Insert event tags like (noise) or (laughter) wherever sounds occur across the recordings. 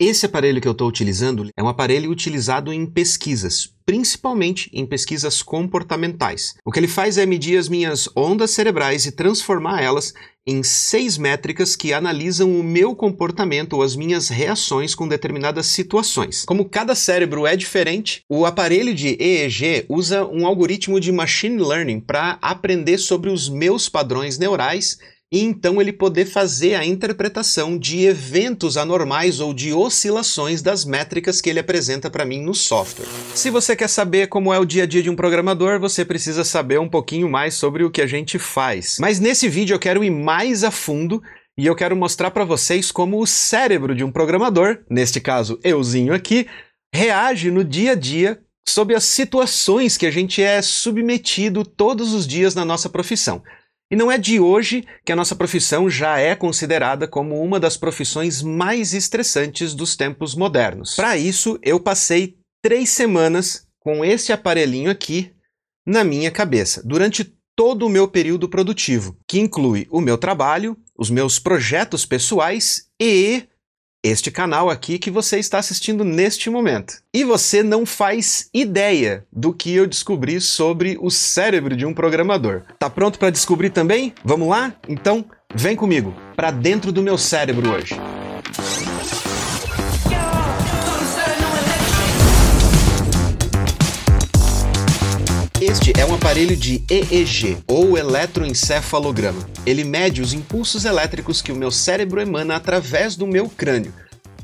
Esse aparelho que eu estou utilizando é um aparelho utilizado em pesquisas, principalmente em pesquisas comportamentais. O que ele faz é medir as minhas ondas cerebrais e transformar elas em seis métricas que analisam o meu comportamento ou as minhas reações com determinadas situações. Como cada cérebro é diferente, o aparelho de EEG usa um algoritmo de machine learning para aprender sobre os meus padrões neurais e então ele poder fazer a interpretação de eventos anormais ou de oscilações das métricas que ele apresenta para mim no software. Se você quer saber como é o dia a dia de um programador, você precisa saber um pouquinho mais sobre o que a gente faz. Mas nesse vídeo eu quero ir mais a fundo e eu quero mostrar para vocês como o cérebro de um programador, neste caso euzinho aqui, reage no dia a dia sob as situações que a gente é submetido todos os dias na nossa profissão. E não é de hoje que a nossa profissão já é considerada como uma das profissões mais estressantes dos tempos modernos. Para isso, eu passei três semanas com esse aparelhinho aqui na minha cabeça, durante todo o meu período produtivo, que inclui o meu trabalho, os meus projetos pessoais e este canal aqui que você está assistindo neste momento. E você não faz ideia do que eu descobri sobre o cérebro de um programador. Tá pronto para descobrir também? Vamos lá? Então, vem comigo para dentro do meu cérebro hoje. Este é um aparelho de EEG, ou eletroencefalograma. Ele mede os impulsos elétricos que o meu cérebro emana através do meu crânio.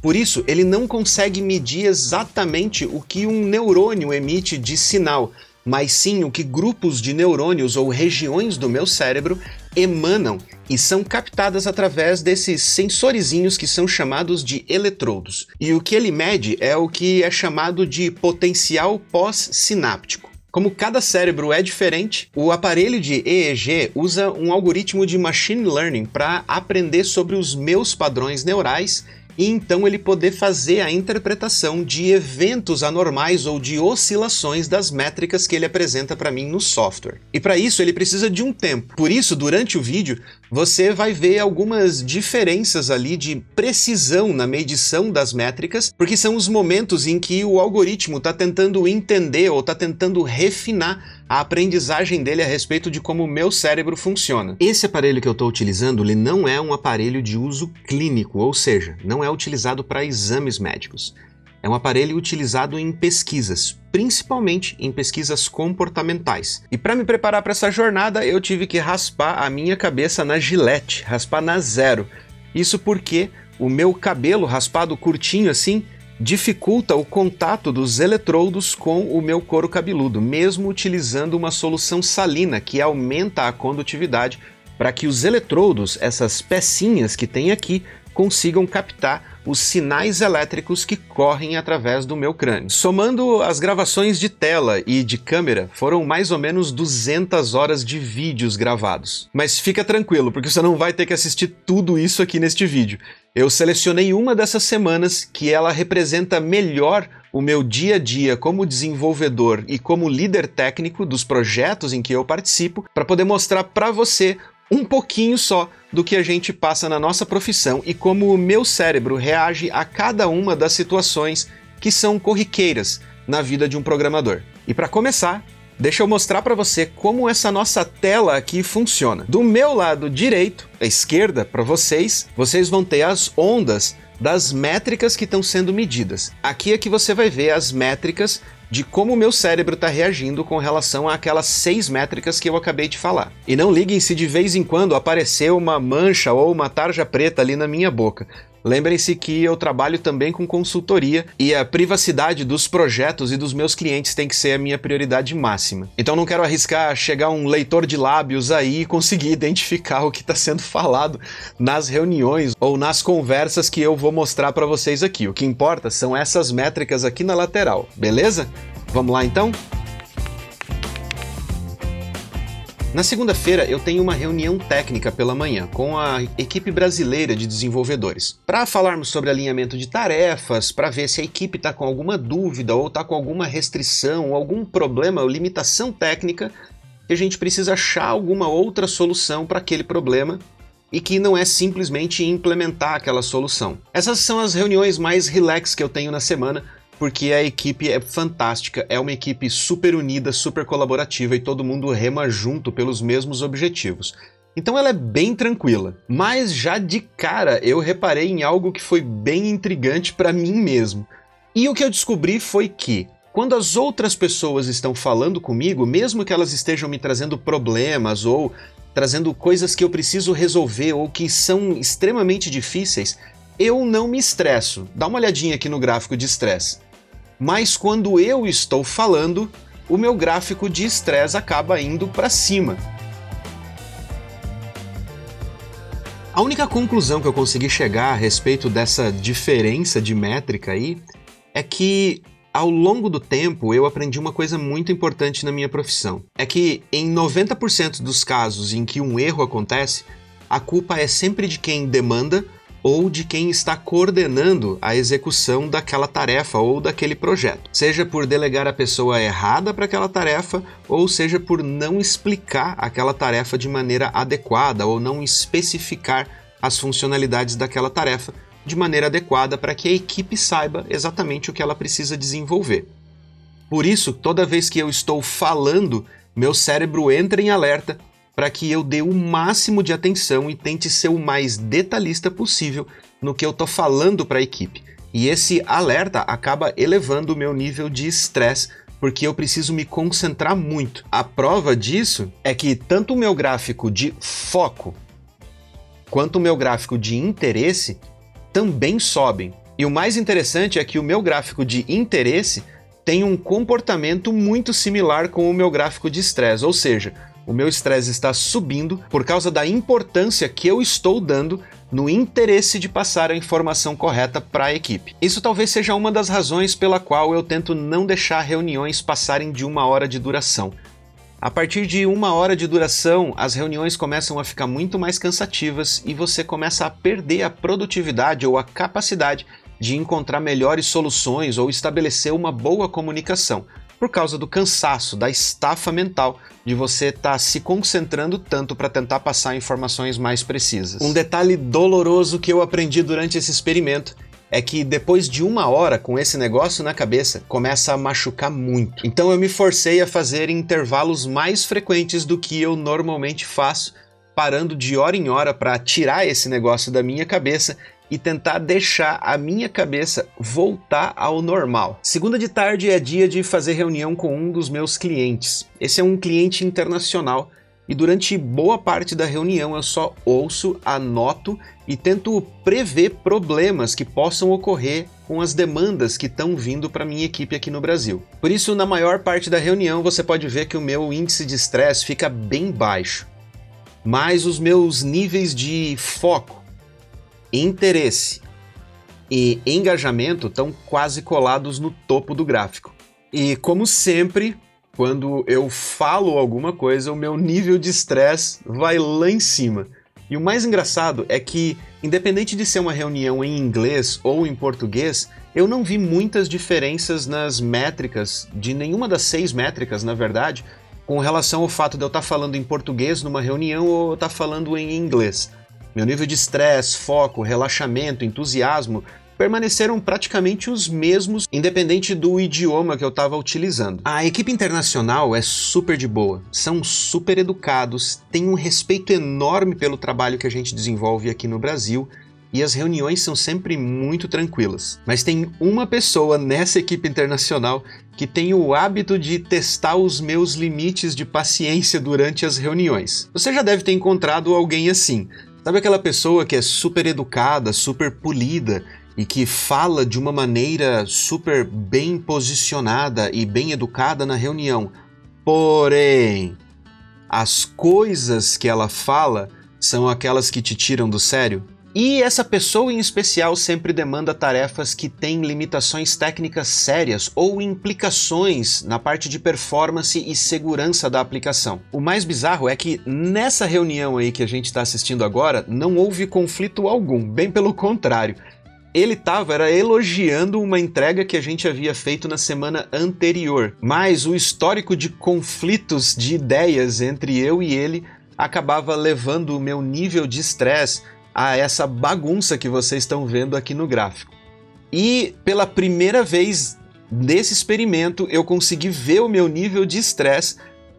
Por isso, ele não consegue medir exatamente o que um neurônio emite de sinal, mas sim o que grupos de neurônios ou regiões do meu cérebro emanam e são captadas através desses sensorizinhos que são chamados de eletrodos. E o que ele mede é o que é chamado de potencial pós-sináptico. Como cada cérebro é diferente, o aparelho de EEG usa um algoritmo de machine learning para aprender sobre os meus padrões neurais e então ele poder fazer a interpretação de eventos anormais ou de oscilações das métricas que ele apresenta para mim no software. E para isso ele precisa de um tempo. Por isso, durante o vídeo, você vai ver algumas diferenças ali de precisão na medição das métricas, porque são os momentos em que o algoritmo está tentando entender ou está tentando refinar a aprendizagem dele a respeito de como o meu cérebro funciona. Esse aparelho que eu estou utilizando, ele não é um aparelho de uso clínico, ou seja, não é utilizado para exames médicos. É um aparelho utilizado em pesquisas, principalmente em pesquisas comportamentais. E para me preparar para essa jornada, eu tive que raspar a minha cabeça na gilete, raspar na zero. Isso porque o meu cabelo raspado curtinho assim dificulta o contato dos eletrodos com o meu couro cabeludo, mesmo utilizando uma solução salina que aumenta a condutividade para que os eletrodos, essas pecinhas que tem aqui, consigam captar os sinais elétricos que correm através do meu crânio. Somando as gravações de tela e de câmera, foram mais ou menos 200 horas de vídeos gravados. Mas fica tranquilo, porque você não vai ter que assistir tudo isso aqui neste vídeo. Eu selecionei uma dessas semanas que ela representa melhor o meu dia a dia como desenvolvedor e como líder técnico dos projetos em que eu participo, para poder mostrar para você um pouquinho só do que a gente passa na nossa profissão e como o meu cérebro reage a cada uma das situações que são corriqueiras na vida de um programador. E para começar, deixa eu mostrar para você como essa nossa tela aqui funciona. Do meu lado direito, à esquerda, para vocês, vocês vão ter as ondas das métricas que estão sendo medidas. Aqui é que você vai ver as métricas de como o meu cérebro está reagindo com relação àquelas seis métricas que eu acabei de falar. E não liguem se de vez em quando aparecer uma mancha ou uma tarja preta ali na minha boca. Lembrem-se que eu trabalho também com consultoria e a privacidade dos projetos e dos meus clientes tem que ser a minha prioridade máxima. Então não quero arriscar chegar um leitor de lábios aí e conseguir (laughs) identificar o que está sendo falado nas reuniões ou nas conversas que eu vou mostrar para vocês aqui. O que importa são essas métricas aqui na lateral, beleza? Vamos lá então? Na segunda-feira, eu tenho uma reunião técnica pela manhã com a equipe brasileira de desenvolvedores para falarmos sobre alinhamento de tarefas, para ver se a equipe está com alguma dúvida ou está com alguma restrição, algum problema ou limitação técnica que a gente precisa achar alguma outra solução para aquele problema e que não é simplesmente implementar aquela solução. Essas são as reuniões mais relax que eu tenho na semana, porque a equipe é fantástica, é uma equipe super unida, super colaborativa e todo mundo rema junto pelos mesmos objetivos. Então ela é bem tranquila. Mas já de cara eu reparei em algo que foi bem intrigante para mim mesmo. E o que eu descobri foi que quando as outras pessoas estão falando comigo, mesmo que elas estejam me trazendo problemas ou trazendo coisas que eu preciso resolver ou que são extremamente difíceis, eu não me estresso. Dá uma olhadinha aqui no gráfico de estresse. Mas quando eu estou falando, o meu gráfico de estresse acaba indo para cima. A única conclusão que eu consegui chegar a respeito dessa diferença de métrica aí é que ao longo do tempo eu aprendi uma coisa muito importante na minha profissão. É que em 90% dos casos em que um erro acontece, a culpa é sempre de quem demanda ou de quem está coordenando a execução daquela tarefa ou daquele projeto. Seja por delegar a pessoa errada para aquela tarefa, ou seja por não explicar aquela tarefa de maneira adequada ou não especificar as funcionalidades daquela tarefa de maneira adequada para que a equipe saiba exatamente o que ela precisa desenvolver. Por isso, toda vez que eu estou falando, meu cérebro entra em alerta para que eu dê o máximo de atenção e tente ser o mais detalhista possível no que eu estou falando para a equipe. E esse alerta acaba elevando o meu nível de estresse porque eu preciso me concentrar muito. A prova disso é que tanto o meu gráfico de foco quanto o meu gráfico de interesse também sobem. E o mais interessante é que o meu gráfico de interesse tem um comportamento muito similar com o meu gráfico de estresse, ou seja, o meu estresse está subindo por causa da importância que eu estou dando no interesse de passar a informação correta para a equipe. Isso talvez seja uma das razões pela qual eu tento não deixar reuniões passarem de uma hora de duração. A partir de uma hora de duração, as reuniões começam a ficar muito mais cansativas e você começa a perder a produtividade ou a capacidade de encontrar melhores soluções ou estabelecer uma boa comunicação por causa do cansaço, da estafa mental de você estar tá se concentrando tanto para tentar passar informações mais precisas. Um detalhe doloroso que eu aprendi durante esse experimento é que depois de uma hora com esse negócio na cabeça, começa a machucar muito. Então eu me forcei a fazer intervalos mais frequentes do que eu normalmente faço, parando de hora em hora para tirar esse negócio da minha cabeça e tentar deixar a minha cabeça voltar ao normal. Segunda de tarde é dia de fazer reunião com um dos meus clientes. Esse é um cliente internacional e durante boa parte da reunião eu só ouço, anoto e tento prever problemas que possam ocorrer com as demandas que estão vindo para minha equipe aqui no Brasil. Por isso, na maior parte da reunião, você pode ver que o meu índice de estresse fica bem baixo. Mas os meus níveis de foco, interesse e engajamento estão quase colados no topo do gráfico. E como sempre, quando eu falo alguma coisa, o meu nível de estresse vai lá em cima. E o mais engraçado é que, independente de ser uma reunião em inglês ou em português, eu não vi muitas diferenças nas métricas, de nenhuma das seis métricas, na verdade, com relação ao fato de eu estar falando em português numa reunião ou estar falando em inglês. Meu nível de estresse, foco, relaxamento, entusiasmo permaneceram praticamente os mesmos, independente do idioma que eu estava utilizando. A equipe internacional é super de boa, são super educados, têm um respeito enorme pelo trabalho que a gente desenvolve aqui no Brasil e as reuniões são sempre muito tranquilas. Mas tem uma pessoa nessa equipe internacional que tem o hábito de testar os meus limites de paciência durante as reuniões. Você já deve ter encontrado alguém assim. Sabe aquela pessoa que é super educada, super polida e que fala de uma maneira super bem posicionada e bem educada na reunião. Porém, as coisas que ela fala são aquelas que te tiram do sério? E essa pessoa em especial sempre demanda tarefas que têm limitações técnicas sérias ou implicações na parte de performance e segurança da aplicação. O mais bizarro é que nessa reunião aí que a gente está assistindo agora, não houve conflito algum, bem pelo contrário. Ele estava era elogiando uma entrega que a gente havia feito na semana anterior, mas o histórico de conflitos de ideias entre eu e ele acabava levando o meu nível de estresse a essa bagunça que vocês estão vendo aqui no gráfico. E pela primeira vez nesse experimento eu consegui ver o meu nível de estresse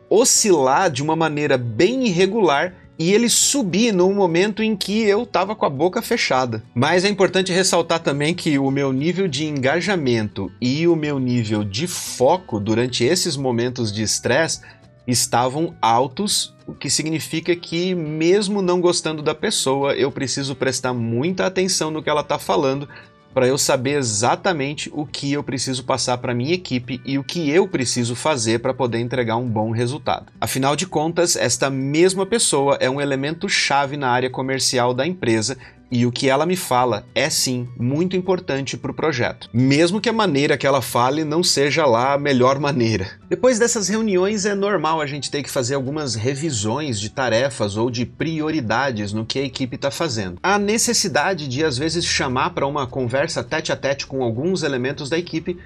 oscilar de uma maneira bem irregular e ele subir no momento em que eu estava com a boca fechada. Mas é importante ressaltar também que o meu nível de engajamento e o meu nível de foco durante esses momentos de estresse estavam altos, o que significa que, mesmo não gostando da pessoa, eu preciso prestar muita atenção no que ela está falando para eu saber exatamente o que eu preciso passar para minha equipe e o que eu preciso fazer para poder entregar um bom resultado. Afinal de contas, esta mesma pessoa é um elemento chave na área comercial da empresa e o que ela me fala é sim muito importante para o projeto, mesmo que a maneira que ela fale não seja lá a melhor maneira. Depois dessas reuniões é normal a gente ter que fazer algumas revisões de tarefas ou de prioridades no que a equipe está fazendo. A necessidade de às vezes chamar para uma conversa tete a tete com alguns elementos da equipe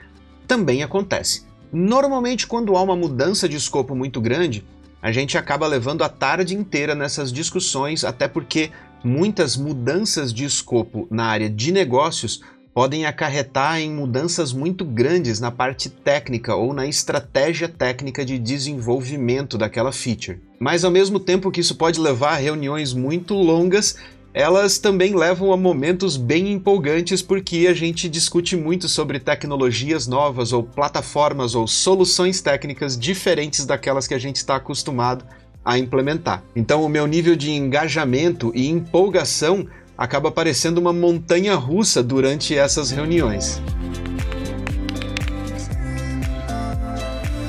também acontece. Normalmente, quando há uma mudança de escopo muito grande, a gente acaba levando a tarde inteira nessas discussões, até porque muitas mudanças de escopo na área de negócios podem acarretar em mudanças muito grandes na parte técnica ou na estratégia técnica de desenvolvimento daquela feature. Mas ao mesmo tempo que isso pode levar a reuniões muito longas, elas também levam a momentos bem empolgantes porque a gente discute muito sobre tecnologias novas ou plataformas ou soluções técnicas diferentes daquelas que a gente está acostumado a implementar. Então, o meu nível de engajamento e empolgação acaba parecendo uma montanha russa durante essas reuniões.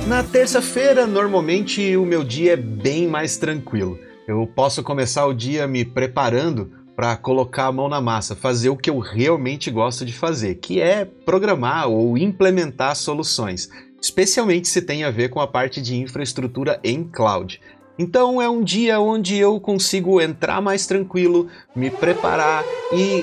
Na terça-feira, normalmente o meu dia é bem mais tranquilo. Eu posso começar o dia me preparando para colocar a mão na massa, fazer o que eu realmente gosto de fazer, que é programar ou implementar soluções, especialmente se tem a ver com a parte de infraestrutura em cloud. Então é um dia onde eu consigo entrar mais tranquilo, me preparar e.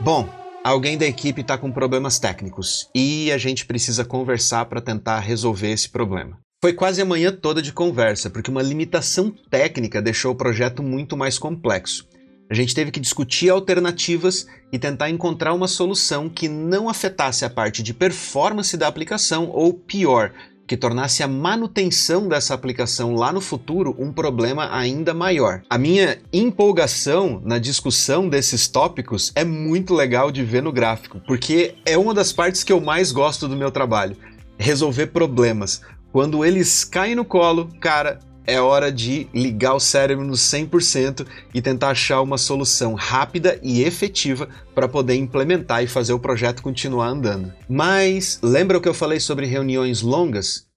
Bom, alguém da equipe está com problemas técnicos e a gente precisa conversar para tentar resolver esse problema. Foi quase a manhã toda de conversa, porque uma limitação técnica deixou o projeto muito mais complexo. A gente teve que discutir alternativas e tentar encontrar uma solução que não afetasse a parte de performance da aplicação ou, pior, que tornasse a manutenção dessa aplicação lá no futuro um problema ainda maior. A minha empolgação na discussão desses tópicos é muito legal de ver no gráfico, porque é uma das partes que eu mais gosto do meu trabalho. Resolver problemas. Quando eles caem no colo, cara, é hora de ligar o cérebro no 100% e tentar achar uma solução rápida e efetiva para poder implementar e fazer o projeto continuar andando. Mas lembra o que eu falei sobre reuniões longas?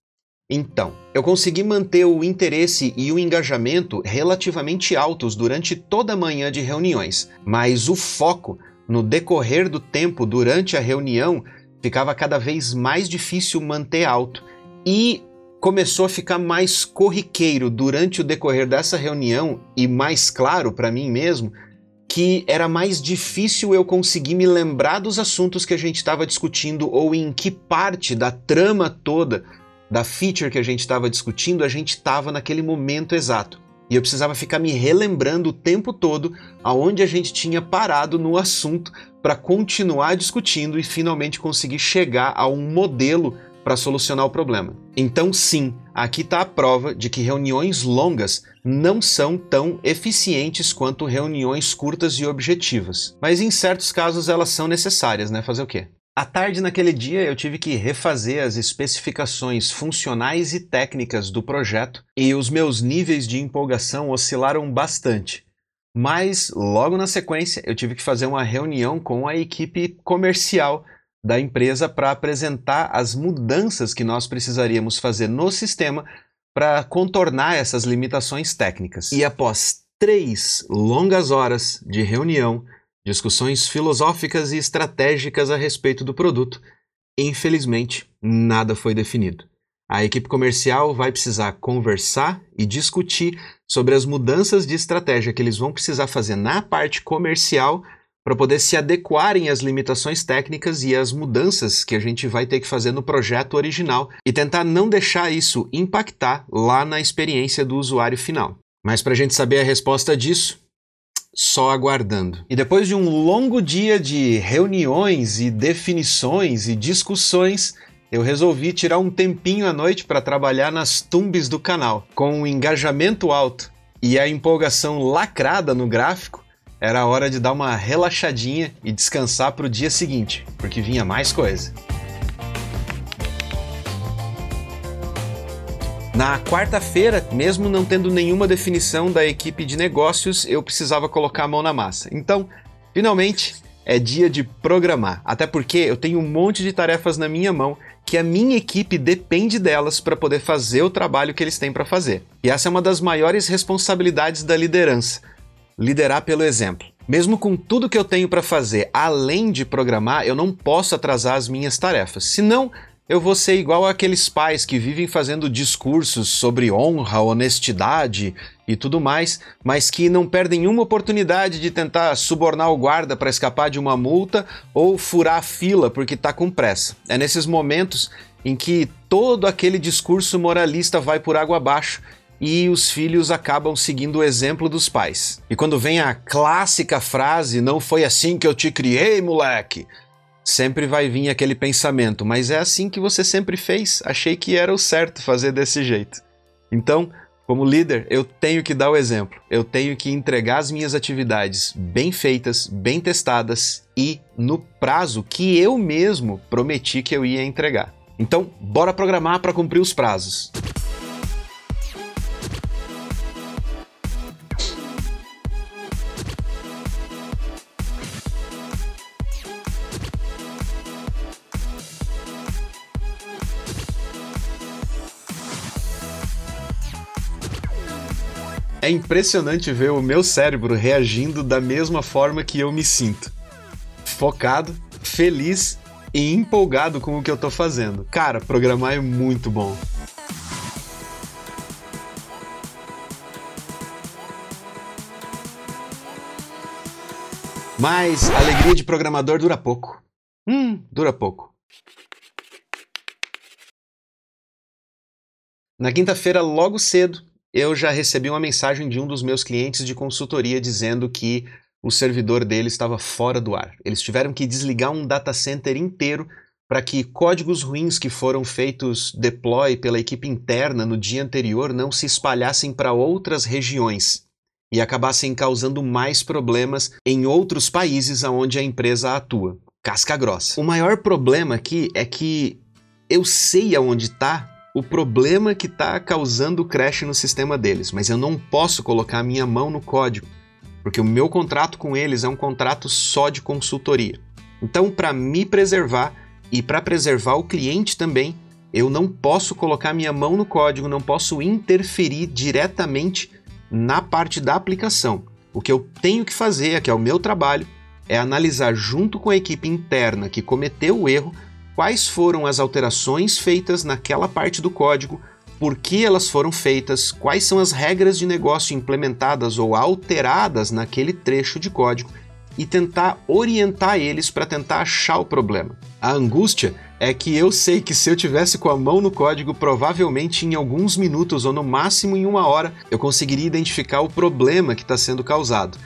Então, eu consegui manter o interesse e o engajamento relativamente altos durante toda a manhã de reuniões, mas o foco no decorrer do tempo durante a reunião ficava cada vez mais difícil manter alto. E começou a ficar mais corriqueiro durante o decorrer dessa reunião e mais claro para mim mesmo que era mais difícil eu conseguir me lembrar dos assuntos que a gente estava discutindo ou em que parte da trama toda da feature que a gente estava discutindo a gente estava naquele momento exato. E eu precisava ficar me relembrando o tempo todo aonde a gente tinha parado no assunto para continuar discutindo e finalmente conseguir chegar a um modelo para solucionar o problema. Então, sim, aqui está a prova de que reuniões longas não são tão eficientes quanto reuniões curtas e objetivas. Mas em certos casos elas são necessárias, né? Fazer o quê? À tarde naquele dia eu tive que refazer as especificações funcionais e técnicas do projeto e os meus níveis de empolgação oscilaram bastante. Mas logo na sequência eu tive que fazer uma reunião com a equipe comercial da empresa para apresentar as mudanças que nós precisaríamos fazer no sistema para contornar essas limitações técnicas. E após três longas horas de reunião, discussões filosóficas e estratégicas a respeito do produto, infelizmente nada foi definido. A equipe comercial vai precisar conversar e discutir sobre as mudanças de estratégia que eles vão precisar fazer na parte comercial para poder se adequarem às limitações técnicas e às mudanças que a gente vai ter que fazer no projeto original e tentar não deixar isso impactar lá na experiência do usuário final. Mas para a gente saber a resposta disso, só aguardando. E depois de um longo dia de reuniões e definições e discussões, eu resolvi tirar um tempinho à noite para trabalhar nas tumbes do canal. Com um engajamento alto e a empolgação lacrada no gráfico, era hora de dar uma relaxadinha e descansar para o dia seguinte, porque vinha mais coisa. Na quarta-feira, mesmo não tendo nenhuma definição da equipe de negócios, eu precisava colocar a mão na massa. Então, finalmente, é dia de programar. Até porque eu tenho um monte de tarefas na minha mão que a minha equipe depende delas para poder fazer o trabalho que eles têm para fazer. E essa é uma das maiores responsabilidades da liderança: liderar pelo exemplo. Mesmo com tudo que eu tenho para fazer, além de programar, eu não posso atrasar as minhas tarefas. Senão, eu vou ser igual aqueles pais que vivem fazendo discursos sobre honra, honestidade e tudo mais, mas que não perdem uma oportunidade de tentar subornar o guarda para escapar de uma multa ou furar a fila porque está com pressa. É nesses momentos em que todo aquele discurso moralista vai por água abaixo e os filhos acabam seguindo o exemplo dos pais. E quando vem a clássica frase: Não foi assim que eu te criei, moleque sempre vai vir aquele pensamento, mas é assim que você sempre fez, achei que era o certo fazer desse jeito. Então, como líder, eu tenho que dar o exemplo, eu tenho que entregar as minhas atividades bem feitas, bem testadas e no prazo que eu mesmo prometi que eu ia entregar. Então, bora programar para cumprir os prazos. É impressionante ver o meu cérebro reagindo da mesma forma que eu me sinto. Focado, feliz e empolgado com o que eu tô fazendo. Cara, programar é muito bom. Mas a alegria de programador dura pouco. Hum, dura pouco. Na quinta-feira, logo cedo, eu já recebi uma mensagem de um dos meus clientes de consultoria dizendo que o servidor dele estava fora do ar. Eles tiveram que desligar um data center inteiro para que códigos ruins que foram feitos deploy pela equipe interna no dia anterior não se espalhassem para outras regiões e acabassem causando mais problemas em outros países onde a empresa atua. Casca grossa. O maior problema aqui é que eu sei aonde está o problema que está causando o crash no sistema deles, mas eu não posso colocar a minha mão no código, porque o meu contrato com eles é um contrato só de consultoria. Então, para me preservar e para preservar o cliente também, eu não posso colocar minha mão no código, não posso interferir diretamente na parte da aplicação. O que eu tenho que fazer, que é o meu trabalho, é analisar junto com a equipe interna que cometeu o erro quais foram as alterações feitas naquela parte do código, por que elas foram feitas, quais são as regras de negócio implementadas ou alteradas naquele trecho de código e tentar orientar eles para tentar achar o problema. A angústia é que eu sei que se eu tivesse com a mão no código, provavelmente em alguns minutos ou no máximo em uma hora, eu conseguiria identificar o problema que está sendo causado.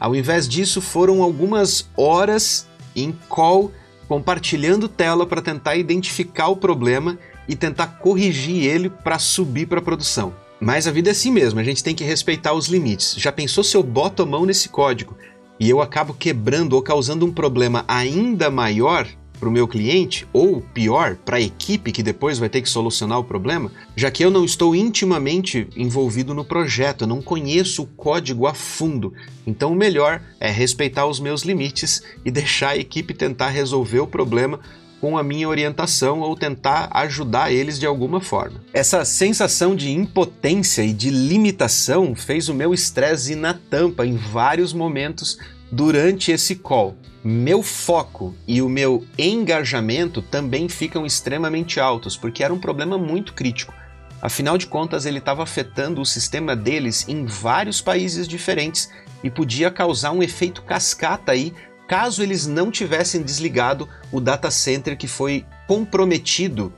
Ao invés disso, foram algumas horas em call compartilhando tela para tentar identificar o problema e tentar corrigir ele para subir para a produção. Mas a vida é assim mesmo, a gente tem que respeitar os limites. Já pensou se eu boto a mão nesse código e eu acabo quebrando ou causando um problema ainda maior? Para o meu cliente, ou pior, para a equipe que depois vai ter que solucionar o problema, já que eu não estou intimamente envolvido no projeto, eu não conheço o código a fundo. Então o melhor é respeitar os meus limites e deixar a equipe tentar resolver o problema com a minha orientação ou tentar ajudar eles de alguma forma. Essa sensação de impotência e de limitação fez o meu estresse ir na tampa em vários momentos durante esse call meu foco e o meu engajamento também ficam extremamente altos, porque era um problema muito crítico. Afinal de contas, ele estava afetando o sistema deles em vários países diferentes e podia causar um efeito cascata aí caso eles não tivessem desligado o data center que foi comprometido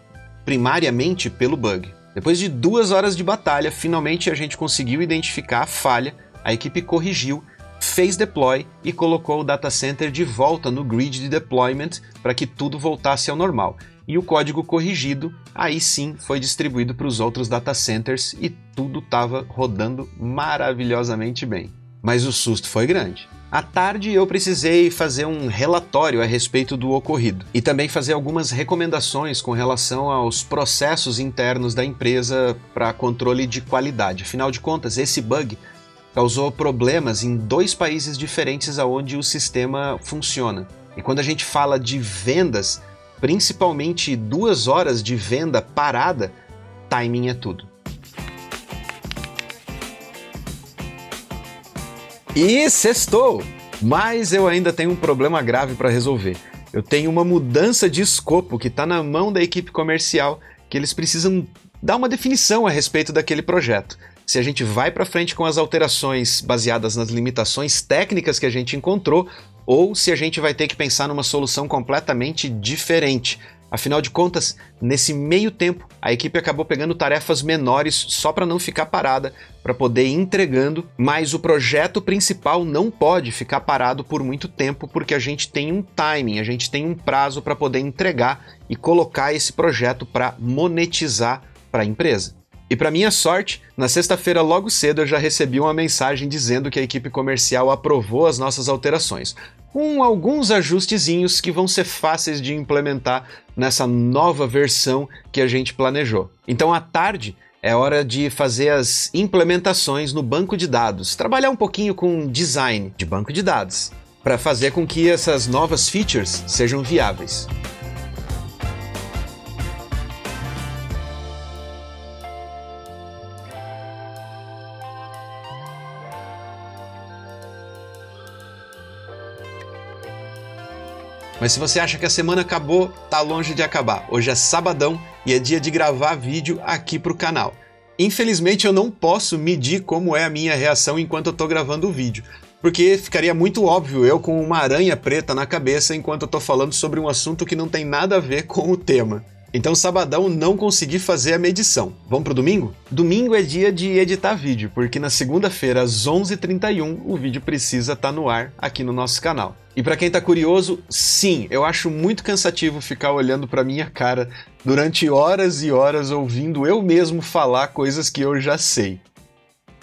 primariamente pelo bug. Depois de duas horas de batalha, finalmente a gente conseguiu identificar a falha, a equipe corrigiu, fez deploy e colocou o data center de volta no grid de deployment para que tudo voltasse ao normal. E o código corrigido, aí sim, foi distribuído para os outros data centers e tudo estava rodando maravilhosamente bem. Mas o susto foi grande. À tarde eu precisei fazer um relatório a respeito do ocorrido e também fazer algumas recomendações com relação aos processos internos da empresa para controle de qualidade. Afinal de contas, esse bug causou problemas em dois países diferentes aonde o sistema funciona. E quando a gente fala de vendas, principalmente duas horas de venda parada, timing é tudo. E sextou! Mas eu ainda tenho um problema grave para resolver. Eu tenho uma mudança de escopo que está na mão da equipe comercial, que eles precisam dar uma definição a respeito daquele projeto. Se a gente vai para frente com as alterações baseadas nas limitações técnicas que a gente encontrou, ou se a gente vai ter que pensar numa solução completamente diferente, Afinal de contas, nesse meio tempo, a equipe acabou pegando tarefas menores só para não ficar parada, para poder ir entregando, mas o projeto principal não pode ficar parado por muito tempo porque a gente tem um timing, a gente tem um prazo para poder entregar e colocar esse projeto para monetizar para a empresa. E para minha sorte, na sexta-feira logo cedo eu já recebi uma mensagem dizendo que a equipe comercial aprovou as nossas alterações com alguns ajustezinhos que vão ser fáceis de implementar nessa nova versão que a gente planejou. Então, à tarde, é hora de fazer as implementações no banco de dados, trabalhar um pouquinho com design de banco de dados, para fazer com que essas novas features sejam viáveis. Mas se você acha que a semana acabou, tá longe de acabar. Hoje é sabadão e é dia de gravar vídeo aqui pro canal. Infelizmente eu não posso medir como é a minha reação enquanto eu tô gravando o vídeo, porque ficaria muito óbvio eu com uma aranha preta na cabeça enquanto eu tô falando sobre um assunto que não tem nada a ver com o tema. Então, sabadão não consegui fazer a medição. Vamos pro domingo? Domingo é dia de editar vídeo, porque na segunda-feira, às 11h31, o vídeo precisa estar tá no ar aqui no nosso canal. E para quem tá curioso, sim, eu acho muito cansativo ficar olhando para minha cara durante horas e horas ouvindo eu mesmo falar coisas que eu já sei.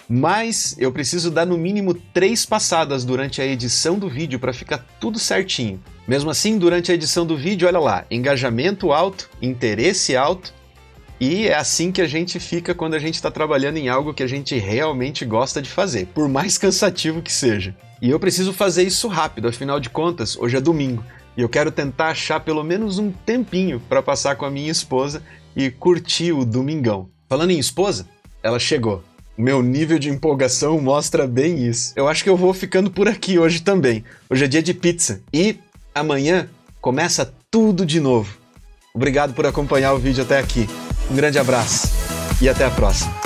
Mas eu preciso dar no mínimo três passadas durante a edição do vídeo para ficar tudo certinho. Mesmo assim, durante a edição do vídeo, olha lá, engajamento alto, interesse alto, e é assim que a gente fica quando a gente está trabalhando em algo que a gente realmente gosta de fazer, por mais (laughs) cansativo que seja. E eu preciso fazer isso rápido, afinal de contas, hoje é domingo, e eu quero tentar achar pelo menos um tempinho para passar com a minha esposa e curtir o domingão. Falando em esposa, ela chegou. Meu nível de empolgação mostra bem isso. Eu acho que eu vou ficando por aqui hoje também. Hoje é dia de pizza e amanhã começa tudo de novo. Obrigado por acompanhar o vídeo até aqui. Um grande abraço e até a próxima.